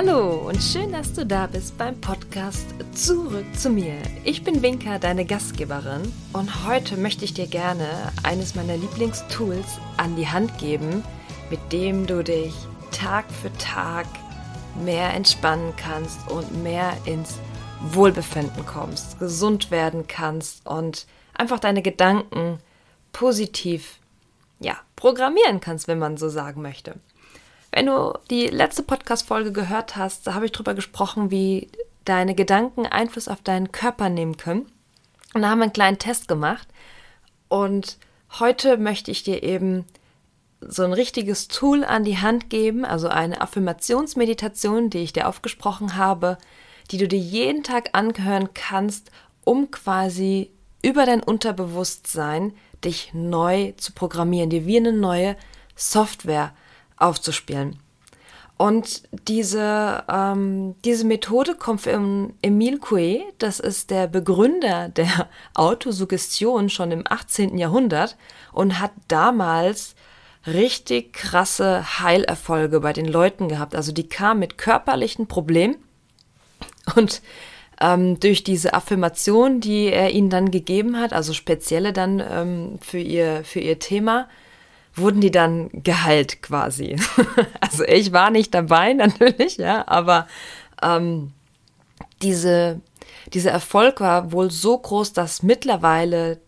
Hallo und schön, dass du da bist beim Podcast Zurück zu mir. Ich bin Winka, deine Gastgeberin und heute möchte ich dir gerne eines meiner Lieblingstools an die Hand geben, mit dem du dich Tag für Tag mehr entspannen kannst und mehr ins Wohlbefinden kommst, gesund werden kannst und einfach deine Gedanken positiv ja, programmieren kannst, wenn man so sagen möchte. Wenn du die letzte Podcast-Folge gehört hast, da habe ich darüber gesprochen, wie deine Gedanken Einfluss auf deinen Körper nehmen können. Und da haben wir einen kleinen Test gemacht. Und heute möchte ich dir eben so ein richtiges Tool an die Hand geben, also eine Affirmationsmeditation, die ich dir aufgesprochen habe, die du dir jeden Tag anhören kannst, um quasi über dein Unterbewusstsein dich neu zu programmieren, dir wie eine neue Software aufzuspielen. Und diese, ähm, diese Methode kommt von Emile Coué, das ist der Begründer der Autosuggestion schon im 18. Jahrhundert und hat damals richtig krasse Heilerfolge bei den Leuten gehabt. Also die kamen mit körperlichen Problemen und ähm, durch diese Affirmation, die er ihnen dann gegeben hat, also spezielle dann ähm, für, ihr, für ihr Thema, wurden die dann geheilt quasi. also ich war nicht dabei natürlich, ja, aber ähm, diese, dieser Erfolg war wohl so groß, dass mittlerweile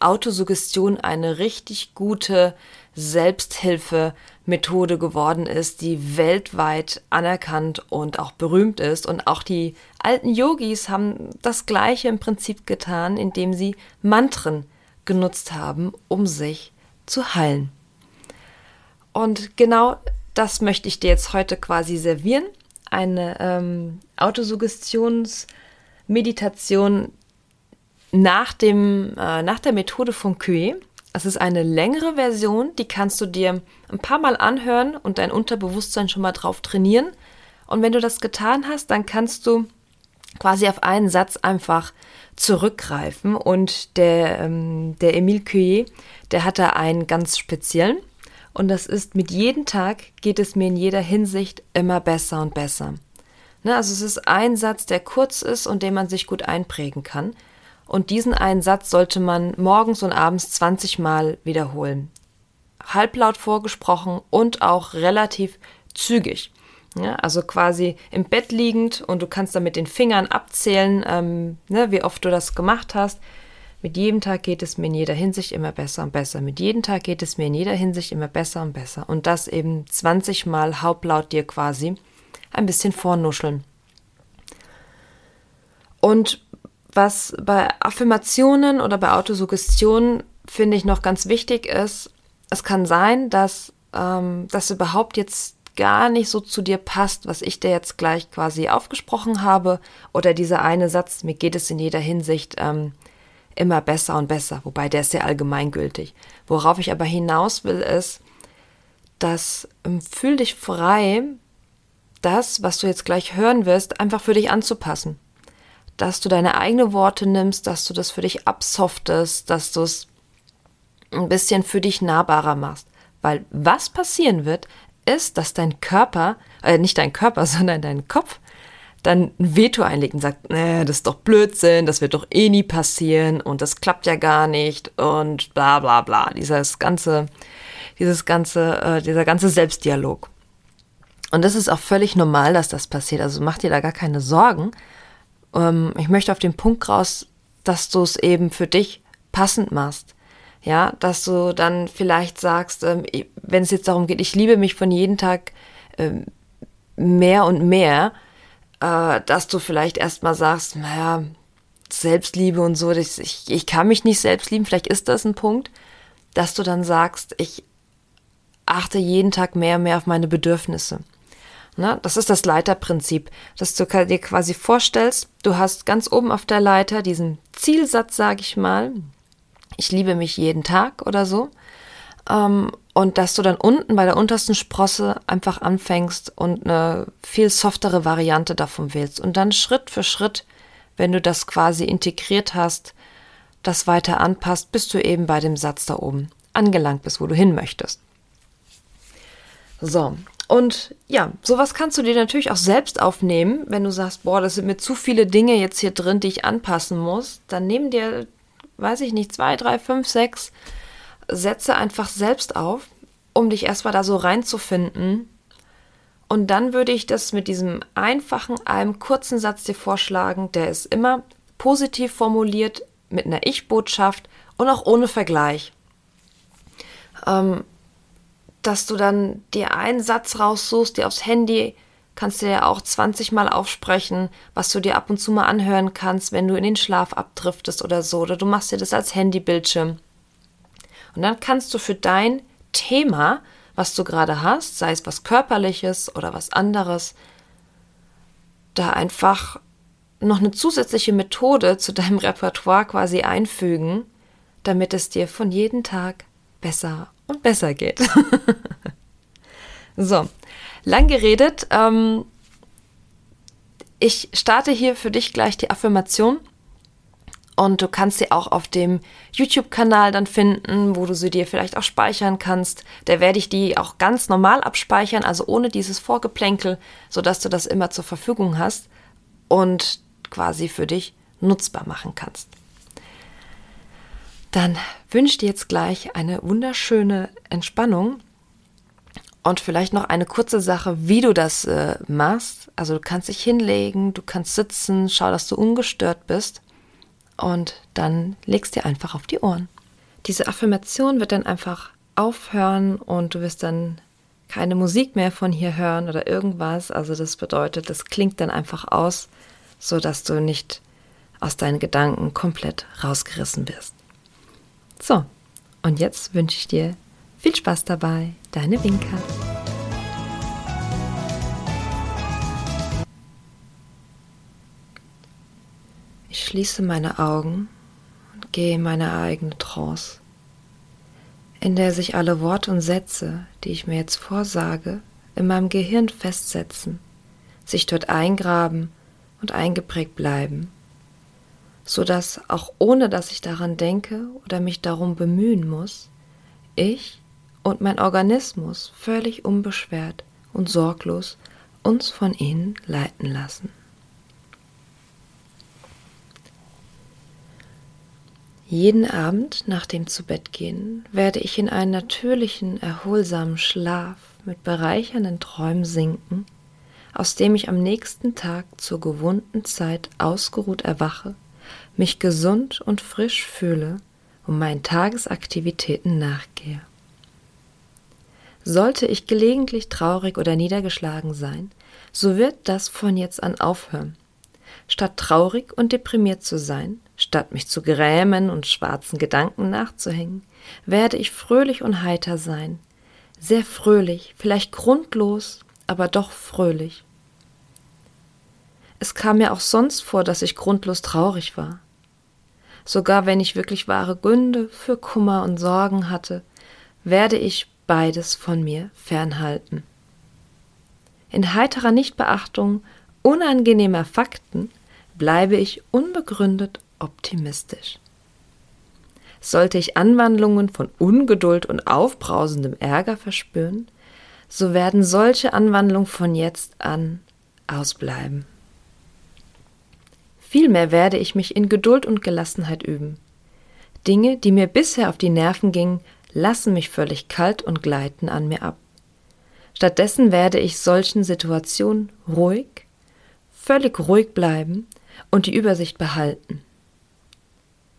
Autosuggestion eine richtig gute Selbsthilfemethode geworden ist, die weltweit anerkannt und auch berühmt ist. Und auch die alten Yogis haben das Gleiche im Prinzip getan, indem sie Mantren genutzt haben, um sich zu heilen. Und genau das möchte ich dir jetzt heute quasi servieren. Eine ähm, Autosuggestionsmeditation nach, dem, äh, nach der Methode von Cue. Es ist eine längere Version, die kannst du dir ein paar Mal anhören und dein Unterbewusstsein schon mal drauf trainieren. Und wenn du das getan hast, dann kannst du quasi auf einen Satz einfach zurückgreifen. Und der, ähm, der Emile Cuyer, der hat da einen ganz speziellen. Und das ist, mit jedem Tag geht es mir in jeder Hinsicht immer besser und besser. Ne, also es ist ein Satz, der kurz ist und den man sich gut einprägen kann. Und diesen einen Satz sollte man morgens und abends 20 Mal wiederholen. Halblaut vorgesprochen und auch relativ zügig. Ja, also quasi im Bett liegend und du kannst dann mit den Fingern abzählen, ähm, ne, wie oft du das gemacht hast. Mit jedem Tag geht es mir in jeder Hinsicht immer besser und besser. Mit jedem Tag geht es mir in jeder Hinsicht immer besser und besser. Und das eben 20 Mal halblaut dir quasi ein bisschen vornuscheln. Und was bei Affirmationen oder bei Autosuggestionen finde ich noch ganz wichtig ist, es kann sein, dass ähm, das überhaupt jetzt gar nicht so zu dir passt, was ich dir jetzt gleich quasi aufgesprochen habe, oder dieser eine Satz, mir geht es in jeder Hinsicht ähm, immer besser und besser, wobei der ist sehr allgemeingültig. Worauf ich aber hinaus will, ist, dass ähm, fühl dich frei, das, was du jetzt gleich hören wirst, einfach für dich anzupassen. Dass du deine eigenen Worte nimmst, dass du das für dich absoftest, dass du es ein bisschen für dich nahbarer machst. Weil was passieren wird, ist, dass dein Körper, äh, nicht dein Körper, sondern dein Kopf dann ein Veto einlegt und sagt, nee, das ist doch Blödsinn, das wird doch eh nie passieren und das klappt ja gar nicht und bla bla bla. Dieses ganze, dieses ganze, äh, dieser ganze Selbstdialog. Und das ist auch völlig normal, dass das passiert. Also mach dir da gar keine Sorgen. Ähm, ich möchte auf den Punkt raus, dass du es eben für dich passend machst. Ja, dass du dann vielleicht sagst, ähm, wenn es jetzt darum geht, ich liebe mich von jedem Tag ähm, mehr und mehr, äh, dass du vielleicht erstmal sagst, naja, Selbstliebe und so, das, ich, ich kann mich nicht selbst lieben, vielleicht ist das ein Punkt, dass du dann sagst, ich achte jeden Tag mehr und mehr auf meine Bedürfnisse. Na, das ist das Leiterprinzip, dass du dir quasi vorstellst, du hast ganz oben auf der Leiter diesen Zielsatz, sage ich mal, ich liebe mich jeden Tag oder so. Ähm, und dass du dann unten bei der untersten Sprosse einfach anfängst und eine viel softere Variante davon wählst. Und dann Schritt für Schritt, wenn du das quasi integriert hast, das weiter anpasst, bis du eben bei dem Satz da oben angelangt bist, wo du hin möchtest. So, Und ja, sowas kannst du dir natürlich auch selbst aufnehmen, wenn du sagst, boah, das sind mir zu viele Dinge jetzt hier drin, die ich anpassen muss. Dann nimm dir, weiß ich nicht, zwei, drei, fünf, sechs Sätze einfach selbst auf, um dich erstmal da so reinzufinden. Und dann würde ich das mit diesem einfachen, einem kurzen Satz dir vorschlagen, der ist immer positiv formuliert, mit einer Ich-Botschaft und auch ohne Vergleich. Ähm, dass du dann dir einen Satz raussuchst, dir aufs Handy kannst du ja auch 20 Mal aufsprechen, was du dir ab und zu mal anhören kannst, wenn du in den Schlaf abdriftest oder so, oder du machst dir das als Handybildschirm. Und dann kannst du für dein Thema, was du gerade hast, sei es was körperliches oder was anderes, da einfach noch eine zusätzliche Methode zu deinem Repertoire quasi einfügen, damit es dir von jedem Tag besser und besser geht. so, lang geredet. Ähm, ich starte hier für dich gleich die Affirmation. Und du kannst sie auch auf dem YouTube-Kanal dann finden, wo du sie dir vielleicht auch speichern kannst. Da werde ich die auch ganz normal abspeichern, also ohne dieses Vorgeplänkel, sodass du das immer zur Verfügung hast und quasi für dich nutzbar machen kannst dann wünsche dir jetzt gleich eine wunderschöne Entspannung und vielleicht noch eine kurze Sache, wie du das äh, machst. Also du kannst dich hinlegen, du kannst sitzen, schau, dass du ungestört bist und dann legst dir einfach auf die Ohren. Diese Affirmation wird dann einfach aufhören und du wirst dann keine Musik mehr von hier hören oder irgendwas. Also das bedeutet, das klingt dann einfach aus, so dass du nicht aus deinen Gedanken komplett rausgerissen wirst. So, und jetzt wünsche ich dir viel Spaß dabei, deine Winka. Ich schließe meine Augen und gehe in meine eigene Trance, in der sich alle Worte und Sätze, die ich mir jetzt vorsage, in meinem Gehirn festsetzen, sich dort eingraben und eingeprägt bleiben so dass auch ohne dass ich daran denke oder mich darum bemühen muss, ich und mein Organismus völlig unbeschwert und sorglos uns von ihnen leiten lassen. Jeden Abend nach dem Zubettgehen werde ich in einen natürlichen, erholsamen Schlaf mit bereichernden Träumen sinken, aus dem ich am nächsten Tag zur gewohnten Zeit ausgeruht erwache mich gesund und frisch fühle und meinen Tagesaktivitäten nachgehe. Sollte ich gelegentlich traurig oder niedergeschlagen sein, so wird das von jetzt an aufhören. Statt traurig und deprimiert zu sein, statt mich zu grämen und schwarzen Gedanken nachzuhängen, werde ich fröhlich und heiter sein, sehr fröhlich, vielleicht grundlos, aber doch fröhlich. Es kam mir auch sonst vor, dass ich grundlos traurig war. Sogar wenn ich wirklich wahre Gründe für Kummer und Sorgen hatte, werde ich beides von mir fernhalten. In heiterer Nichtbeachtung unangenehmer Fakten bleibe ich unbegründet optimistisch. Sollte ich Anwandlungen von Ungeduld und aufbrausendem Ärger verspüren, so werden solche Anwandlungen von jetzt an ausbleiben. Vielmehr werde ich mich in Geduld und Gelassenheit üben. Dinge, die mir bisher auf die Nerven gingen, lassen mich völlig kalt und gleiten an mir ab. Stattdessen werde ich solchen Situationen ruhig, völlig ruhig bleiben und die Übersicht behalten.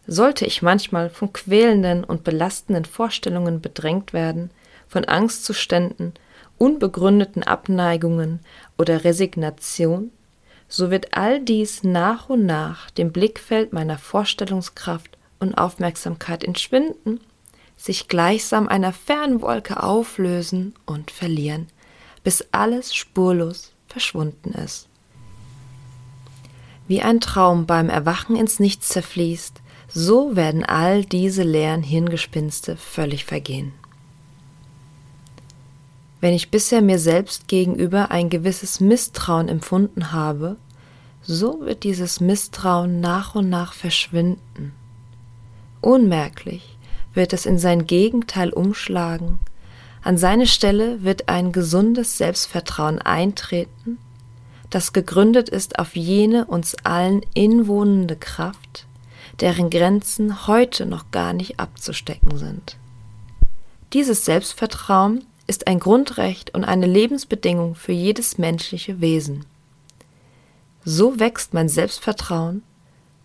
Sollte ich manchmal von quälenden und belastenden Vorstellungen bedrängt werden, von Angstzuständen, unbegründeten Abneigungen oder Resignation, so wird all dies nach und nach dem Blickfeld meiner Vorstellungskraft und Aufmerksamkeit entschwinden, sich gleichsam einer Fernwolke auflösen und verlieren, bis alles spurlos verschwunden ist. Wie ein Traum beim Erwachen ins Nichts zerfließt, so werden all diese leeren Hirngespinste völlig vergehen. Wenn ich bisher mir selbst gegenüber ein gewisses Misstrauen empfunden habe, so wird dieses Misstrauen nach und nach verschwinden. Unmerklich wird es in sein Gegenteil umschlagen, An seine Stelle wird ein gesundes Selbstvertrauen eintreten, das gegründet ist auf jene uns allen inwohnende Kraft, deren Grenzen heute noch gar nicht abzustecken sind. Dieses Selbstvertrauen ist ein Grundrecht und eine Lebensbedingung für jedes menschliche Wesen. So wächst mein Selbstvertrauen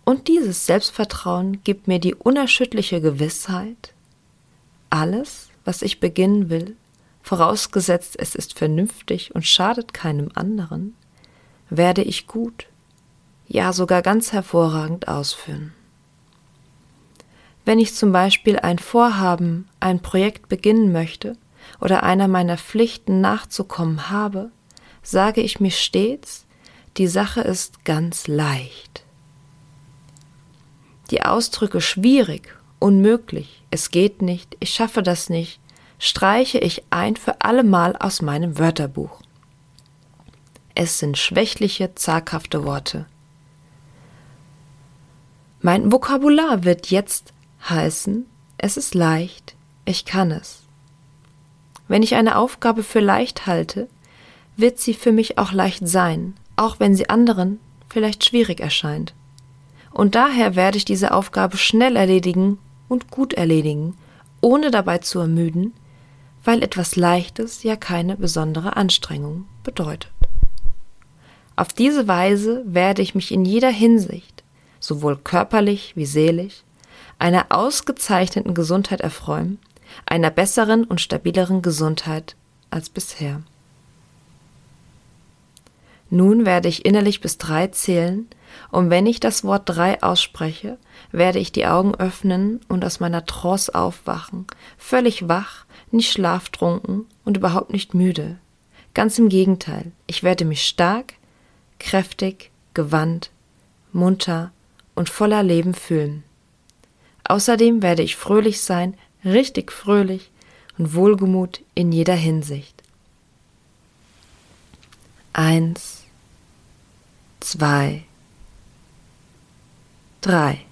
und dieses Selbstvertrauen gibt mir die unerschütterliche Gewissheit, alles, was ich beginnen will, vorausgesetzt es ist vernünftig und schadet keinem anderen, werde ich gut, ja sogar ganz hervorragend ausführen. Wenn ich zum Beispiel ein Vorhaben, ein Projekt beginnen möchte oder einer meiner Pflichten nachzukommen habe, sage ich mir stets, die Sache ist ganz leicht. Die Ausdrücke schwierig, unmöglich, es geht nicht, ich schaffe das nicht, streiche ich ein für allemal aus meinem Wörterbuch. Es sind schwächliche, zaghafte Worte. Mein Vokabular wird jetzt heißen, es ist leicht, ich kann es. Wenn ich eine Aufgabe für leicht halte, wird sie für mich auch leicht sein, auch wenn sie anderen vielleicht schwierig erscheint. Und daher werde ich diese Aufgabe schnell erledigen und gut erledigen, ohne dabei zu ermüden, weil etwas Leichtes ja keine besondere Anstrengung bedeutet. Auf diese Weise werde ich mich in jeder Hinsicht, sowohl körperlich wie seelisch, einer ausgezeichneten Gesundheit erfreuen, einer besseren und stabileren Gesundheit als bisher. Nun werde ich innerlich bis drei zählen, und wenn ich das Wort drei ausspreche, werde ich die Augen öffnen und aus meiner Trance aufwachen, völlig wach, nicht schlaftrunken und überhaupt nicht müde. Ganz im Gegenteil, ich werde mich stark, kräftig, gewandt, munter und voller Leben fühlen. Außerdem werde ich fröhlich sein, richtig fröhlich und wohlgemut in jeder Hinsicht. Eins, zwei, drei.